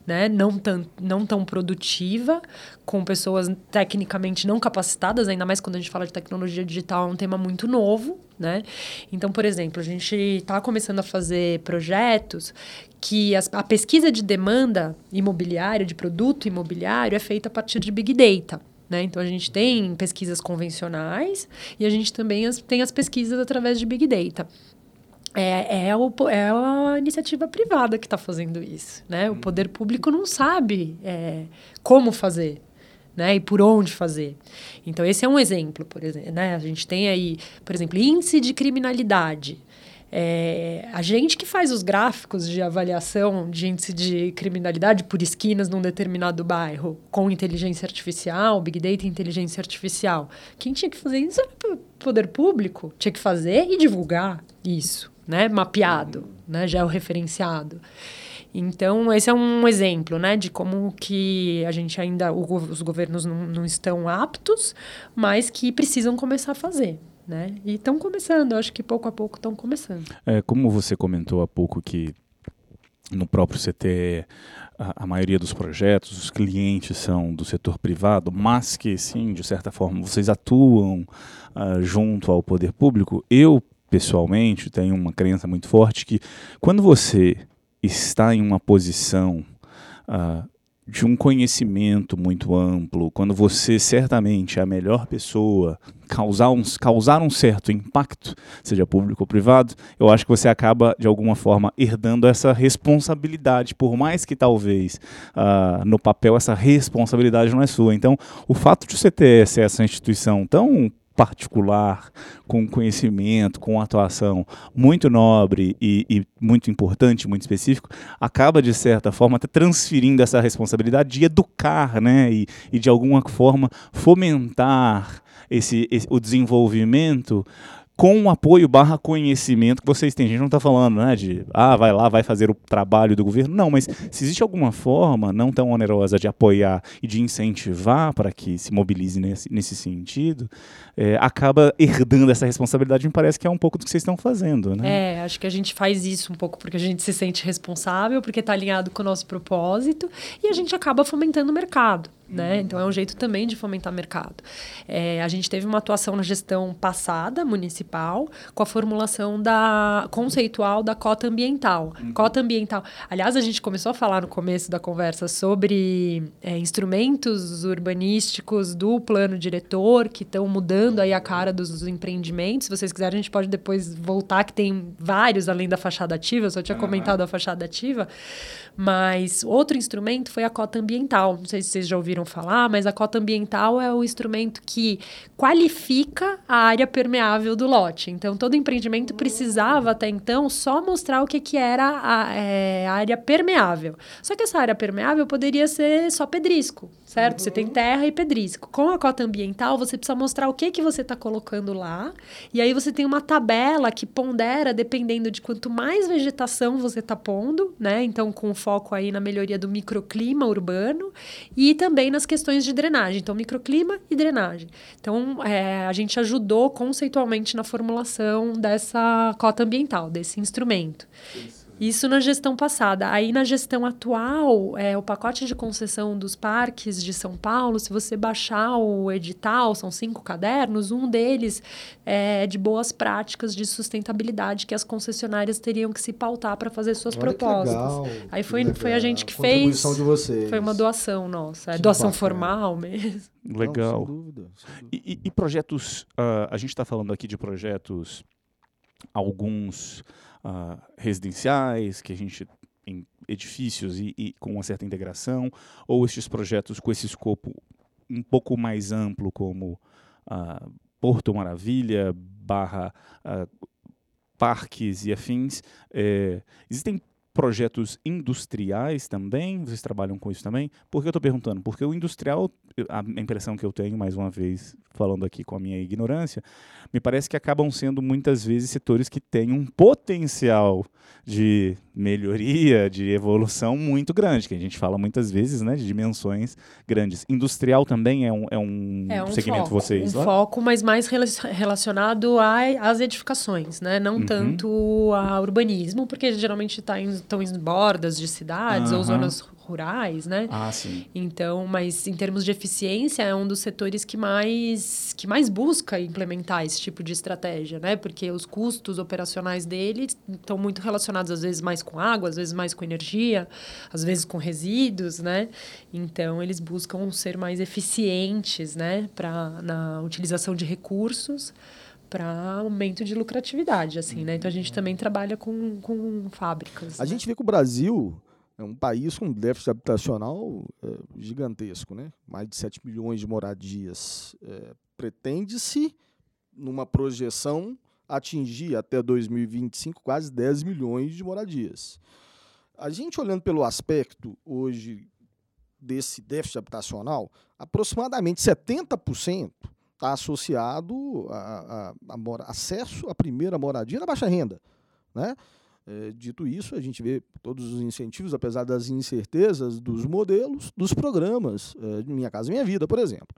né? Não, tão, não tão produtiva, com pessoas tecnicamente não capacitadas, ainda mais quando a gente fala de tecnologia digital, é um tema muito novo, né? Então, por exemplo, a gente está começando a fazer projetos que as, a pesquisa de demanda imobiliária, de produto imobiliário, é feita a partir de Big Data. Né? Então, a gente tem pesquisas convencionais e a gente também as, tem as pesquisas através de Big Data. É, é, o, é a iniciativa privada que está fazendo isso. Né? O uhum. poder público não sabe é, como fazer. Né, e por onde fazer. Então, esse é um exemplo, por exemplo. Né? A gente tem aí, por exemplo, índice de criminalidade. É, a gente que faz os gráficos de avaliação de índice de criminalidade por esquinas num determinado bairro com inteligência artificial, Big Data e inteligência artificial. Quem tinha que fazer isso era o poder público. Tinha que fazer e divulgar isso né, mapeado, né, georreferenciado. Então, esse é um exemplo, né, de como que a gente ainda, os governos não, não, estão aptos, mas que precisam começar a fazer, né? E estão começando, acho que pouco a pouco estão começando. É, como você comentou há pouco que no próprio CT a, a, maioria dos projetos, os clientes são do setor privado, mas que sim, de certa forma, vocês atuam uh, junto ao poder público, eu pessoalmente, tenho uma crença muito forte que quando você está em uma posição uh, de um conhecimento muito amplo, quando você certamente é a melhor pessoa, causar um, causar um certo impacto, seja público ou privado, eu acho que você acaba, de alguma forma, herdando essa responsabilidade, por mais que talvez uh, no papel essa responsabilidade não é sua. Então, o fato de você ter essa instituição tão particular, com conhecimento, com atuação muito nobre e, e, muito importante, muito específico, acaba, de certa forma, até transferindo essa responsabilidade de educar né, e, e de alguma forma fomentar esse, esse, o desenvolvimento com o apoio barra conhecimento que vocês têm. A gente não está falando né, de, ah, vai lá, vai fazer o trabalho do governo. Não, mas se existe alguma forma não tão onerosa de apoiar e de incentivar para que se mobilize nesse, nesse sentido, é, acaba herdando essa responsabilidade. Me parece que é um pouco do que vocês estão fazendo. Né? É, acho que a gente faz isso um pouco porque a gente se sente responsável, porque está alinhado com o nosso propósito e a gente acaba fomentando o mercado. Né? Uhum. Então é um jeito também de fomentar mercado. É, a gente teve uma atuação na gestão passada, municipal, com a formulação da conceitual da cota ambiental. Uhum. Cota ambiental. Aliás, a gente começou a falar no começo da conversa sobre é, instrumentos urbanísticos do plano diretor que estão mudando aí a cara dos, dos, empreendimentos. Se vocês quiserem, a gente pode depois voltar, que tem vários além da fachada ativa. Eu só tinha uhum. comentado a fachada ativa. Mas outro instrumento foi a cota ambiental. Não sei se vocês já ouviram falar, mas a cota ambiental é o instrumento que qualifica a área permeável do lote. Então, todo empreendimento precisava até então só mostrar o que, que era a, é, área permeável. Só que essa área permeável poderia ser só pedrisco, certo? Uhum. Você tem uhum. terra e pedrisco. Com a cota ambiental, você precisa mostrar o que, que você está colocando lá. E aí você tem uma tabela que pondera dependendo de quanto mais vegetação você está pondo, né? Então, com foco aí na melhoria do microclima urbano e também nas questões de drenagem. Então, microclima e drenagem. Então, é, a gente ajudou conceitualmente na formulação dessa cota ambiental, desse instrumento. Isso na gestão passada. Aí na gestão atual, é, o pacote de concessão dos parques de São Paulo, se você baixar o edital, são cinco cadernos, um deles é de boas práticas de sustentabilidade que as concessionárias teriam que se pautar para fazer suas Olha propostas. Legal, Aí foi, foi a gente que a fez. De vocês. Foi uma doação nossa. É doação bacana. formal mesmo. Legal. Não, sem dúvida, sem dúvida. E, e, projetos, uh, a gente está falando aqui de projetos, alguns uh, residenciais, que a gente em edifícios e, e, com uma certa integração, ou estes projetos com esse escopo um pouco mais amplo, como uh, Porto Maravilha, barra uh, parques e afins. É, existem projetos industriais também? Vocês trabalham com isso também? Por que eu estou perguntando? Porque o industrial, a impressão que eu tenho, mais uma vez, falando aqui com a minha ignorância, me parece que acabam sendo muitas vezes setores que têm um potencial de melhoria, de evolução muito grande, que a gente fala muitas vezes, né, de dimensões grandes. Industrial também é um, é um, é um segmento foco, vocês? Um lá? foco, mas mais relacionado às edificações, né? Não uhum. tanto a urbanismo, porque geralmente está em estão em bordas de cidades uhum. ou zonas rurais, né? Ah, sim. Então, mas em termos de eficiência, é um dos setores que mais, que mais busca implementar esse tipo de estratégia, né? Porque os custos operacionais dele estão muito relacionados, às vezes, mais com água, às vezes mais com energia, às vezes com resíduos, né? Então, eles buscam ser mais eficientes, né? Pra, na utilização de recursos para aumento de lucratividade, assim, né? Então a gente também trabalha com, com fábricas. A né? gente vê que o Brasil é um país com déficit habitacional é, gigantesco, né? Mais de 7 milhões de moradias. É, Pretende-se, numa projeção, atingir até 2025 quase 10 milhões de moradias. A gente olhando pelo aspecto hoje desse déficit habitacional, aproximadamente 70% está associado a, a, a acesso à primeira moradia na baixa renda. Né? É, dito isso, a gente vê todos os incentivos, apesar das incertezas dos modelos, dos programas. É, Minha Casa Minha Vida, por exemplo.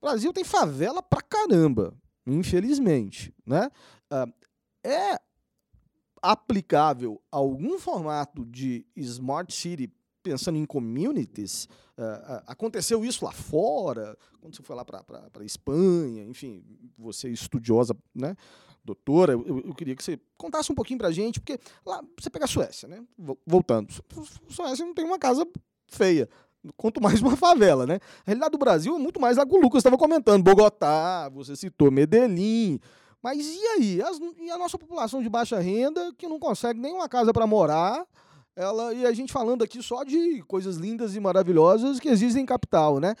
O Brasil tem favela pra caramba, infelizmente. Né? Ah, é aplicável algum formato de Smart City pensando em communities, uh, aconteceu isso lá fora, quando você foi lá para a Espanha, enfim, você estudiosa, né, doutora, eu, eu, queria que você contasse um pouquinho para a gente, porque lá você pega a Suécia, né, voltando, Suécia não tem uma casa feia, quanto mais uma favela, né? A realidade do Brasil é muito mais a que o Lucas estava comentando. Bogotá, você citou Medellín. Mas e aí? As, e a nossa população de baixa renda que não consegue nem uma casa para morar? Ela, e a gente falando aqui só de coisas lindas e maravilhosas que existem em capital, né?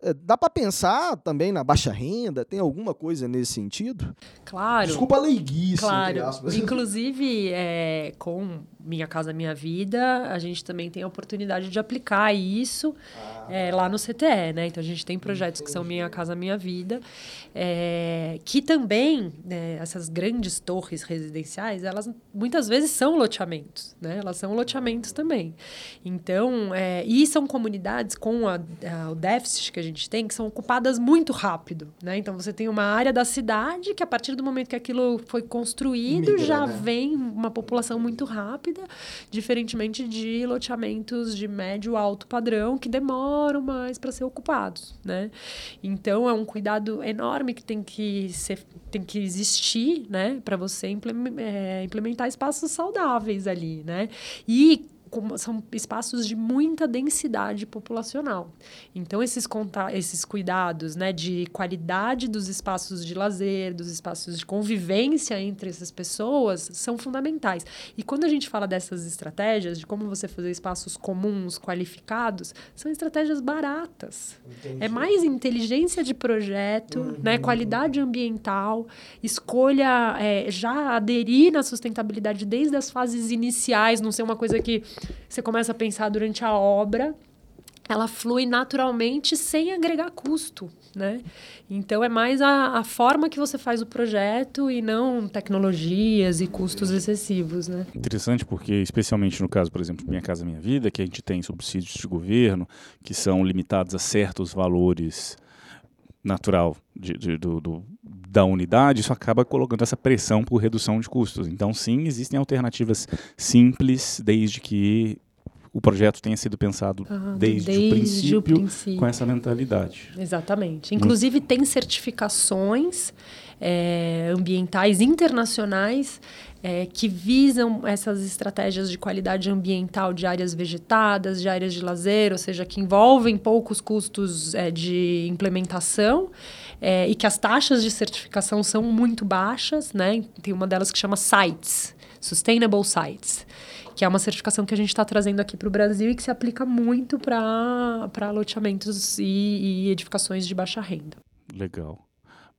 É, dá para pensar também na baixa renda? Tem alguma coisa nesse sentido? Claro. Desculpa a leiguice. Claro. Inclusive, é, com Minha Casa Minha Vida, a gente também tem a oportunidade de aplicar isso ah. é, lá no CTE, né? Então, a gente tem projetos Entendi. que são Minha Casa Minha Vida, é, que também, né, essas grandes torres residenciais, elas muitas vezes são loteamentos, né? Elas são loteamentos também. Então, é, e são comunidades com a, a, o déficit que a gente tem, que são ocupadas muito rápido, né? Então, você tem uma área da cidade que, a partir do momento que aquilo foi construído, Migra, já né? vem uma população muito rápida, diferentemente de loteamentos de médio alto padrão que demoram mais para ser ocupados, né? Então, é um cuidado enorme que tem que ser tem que existir, né, para você é, implementar espaços saudáveis ali, né? E são espaços de muita densidade populacional. Então, esses, esses cuidados né, de qualidade dos espaços de lazer, dos espaços de convivência entre essas pessoas, são fundamentais. E quando a gente fala dessas estratégias, de como você fazer espaços comuns, qualificados, são estratégias baratas. Entendi. É mais inteligência de projeto, uhum. né, qualidade ambiental, escolha é, já aderir na sustentabilidade desde as fases iniciais, não ser uma coisa que você começa a pensar durante a obra, ela flui naturalmente sem agregar custo, né? Então é mais a, a, forma que você faz o projeto e não tecnologias e custos excessivos, né? Interessante porque, especialmente no caso, por exemplo, Minha Casa Minha Vida, que a gente tem subsídios de governo que são limitados a certos valores natural de, de, do, do, da unidade, isso acaba colocando essa pressão por redução de custos. Então, sim, existem alternativas simples, desde que o projeto tenha sido pensado ah, desde, desde o, princípio, o, princípio, com essa mentalidade. Exatamente. Inclusive, hum. tem certificações é, ambientais internacionais é, que visam essas estratégias de qualidade ambiental de áreas vegetadas, de áreas de lazer, ou seja, que envolvem poucos custos é, de implementação é, e que as taxas de certificação são muito baixas, né? Tem uma delas que chama SITES, Sustainable Sites, que é uma certificação que a gente está trazendo aqui para o Brasil e que se aplica muito para loteamentos e, e edificações de baixa renda. Legal.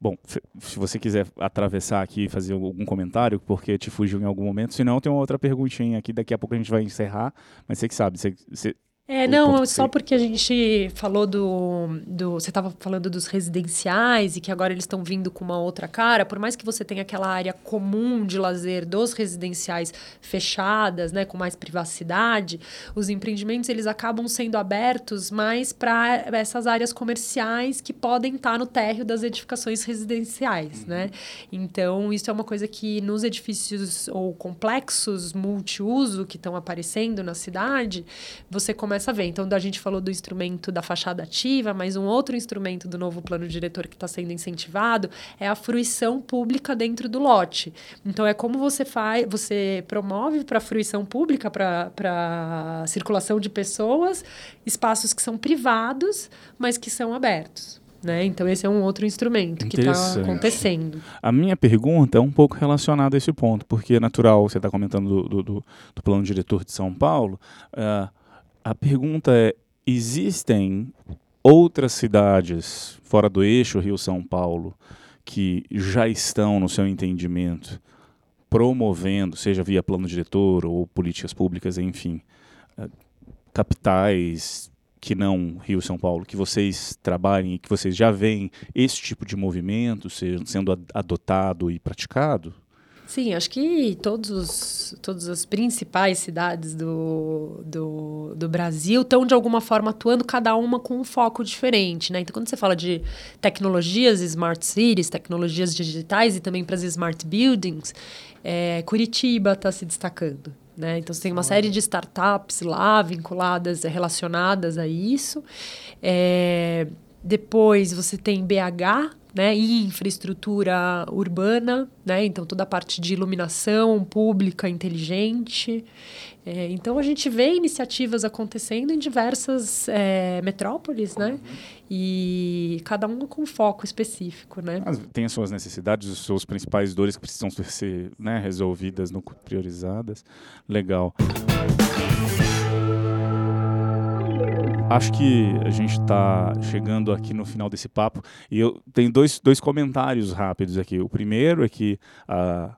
Bom, se você quiser atravessar aqui e fazer algum comentário, porque te fugiu em algum momento, senão tem uma outra perguntinha aqui, daqui a pouco a gente vai encerrar, mas você que sabe, você, você é, não, só porque a gente falou do. do você estava falando dos residenciais e que agora eles estão vindo com uma outra cara. Por mais que você tenha aquela área comum de lazer dos residenciais fechadas, né, com mais privacidade, os empreendimentos eles acabam sendo abertos mais para essas áreas comerciais que podem estar tá no térreo das edificações residenciais, uhum. né? Então, isso é uma coisa que nos edifícios ou complexos multiuso que estão aparecendo na cidade, você começa começa a ver. Então, a gente falou do instrumento da fachada ativa, mas um outro instrumento do novo plano diretor que está sendo incentivado é a fruição pública dentro do lote. Então, é como você faz, você promove para a fruição pública, para circulação de pessoas, espaços que são privados, mas que são abertos. Né? Então, esse é um outro instrumento que está acontecendo. A minha pergunta é um pouco relacionada a esse ponto, porque é natural, você está comentando do, do, do, plano diretor de São Paulo, uh, a pergunta é: existem outras cidades fora do eixo Rio-São Paulo que já estão, no seu entendimento, promovendo, seja via plano diretor ou políticas públicas, enfim, eh, capitais que não Rio São Paulo, que vocês trabalhem e que vocês já veem esse tipo de movimento sendo adotado e praticado? Sim, acho que todos os, todas as principais cidades do, do, do Brasil estão, de alguma forma, atuando, cada uma com um foco diferente. Né? Então, quando você fala de tecnologias, smart cities, tecnologias digitais e também para as smart buildings, é, Curitiba está se destacando. Né? Então, você tem uma série de startups lá vinculadas, relacionadas a isso. É, depois, você tem BH né, e infraestrutura urbana, né, então toda a parte de iluminação pública inteligente. É, então a gente vê iniciativas acontecendo em diversas é, metrópoles, né, e cada uma com foco específico, né. Tem as suas necessidades, os seus principais dores que precisam ser né, resolvidas, no, priorizadas. Legal. Acho que a gente está chegando aqui no final desse papo e eu tenho dois, dois comentários rápidos aqui. O primeiro é que uh,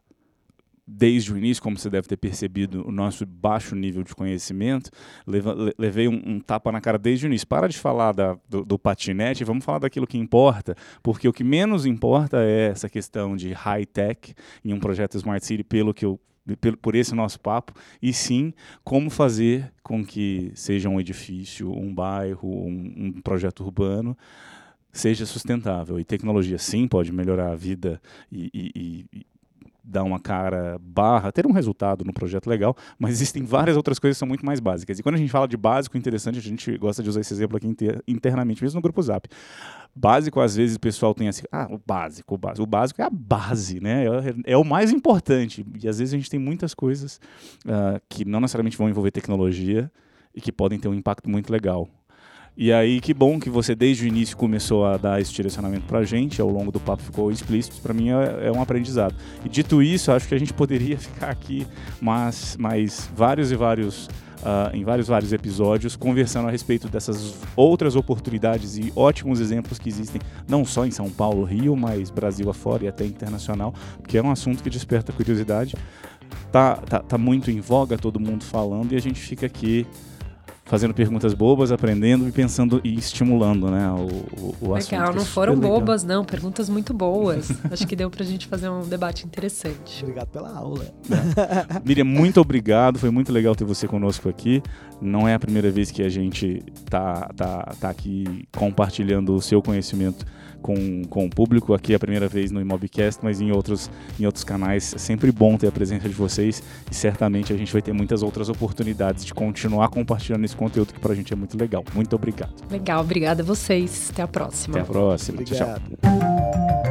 desde o início, como você deve ter percebido, o nosso baixo nível de conhecimento, leva, levei um, um, tapa na cara desde o início. Para de falar da, do, do, patinete, vamos falar daquilo que importa, porque o que menos importa é essa questão de high-tech em um projeto Smart City, pelo que eu por esse nosso papo, e sim como fazer com que seja um edifício, um bairro, um, um projeto urbano seja sustentável. E tecnologia sim pode melhorar a vida e, e, e dar uma cara barra, ter um resultado no projeto legal, mas existem várias outras coisas que são muito mais básicas. E quando a gente fala de básico interessante, a gente gosta de usar esse exemplo aqui inter, internamente, mesmo no grupo Zap. Básico, às vezes o pessoal tem assim, ah, o básico, o básico. O básico é a base, né? É, é o mais importante. E às vezes a gente tem muitas coisas uh, que não necessariamente vão envolver tecnologia e que podem ter um impacto muito legal. E aí, que bom que você desde o início começou a dar esse direcionamento pra gente, ao longo do papo ficou explícito, para mim é, é, um aprendizado. E dito isso, acho que a gente poderia ficar aqui mas, mais vários e vários Uh, em vários vários episódios conversando a respeito dessas outras oportunidades e ótimos exemplos que existem não só em São Paulo, Rio, mas Brasil afora e até internacional, que é um assunto que desperta curiosidade. Tá, tá, tá muito em voga, todo mundo falando e a gente fica aqui fazendo perguntas bobas, aprendendo e pensando e estimulando, né, o, o, o assunto. Legal, não foram bobas, não, perguntas muito boas. Acho que deu pra gente fazer um debate interessante. Obrigado pela aula. É. Miriam, muito obrigado, foi muito legal ter você conosco aqui. Não é a primeira vez que a gente tá, tá, tá aqui compartilhando o seu conhecimento com, com o público. Aqui é a primeira vez no Imobcast, mas em outros, em outros canais. É sempre bom ter a presença de vocês e certamente a gente vai ter muitas outras oportunidades de continuar compartilhando esse conteúdo que para a gente é muito legal. Muito obrigado. Legal, obrigada a vocês. Até a próxima. Até a próxima. Obrigado. Tchau, tchau.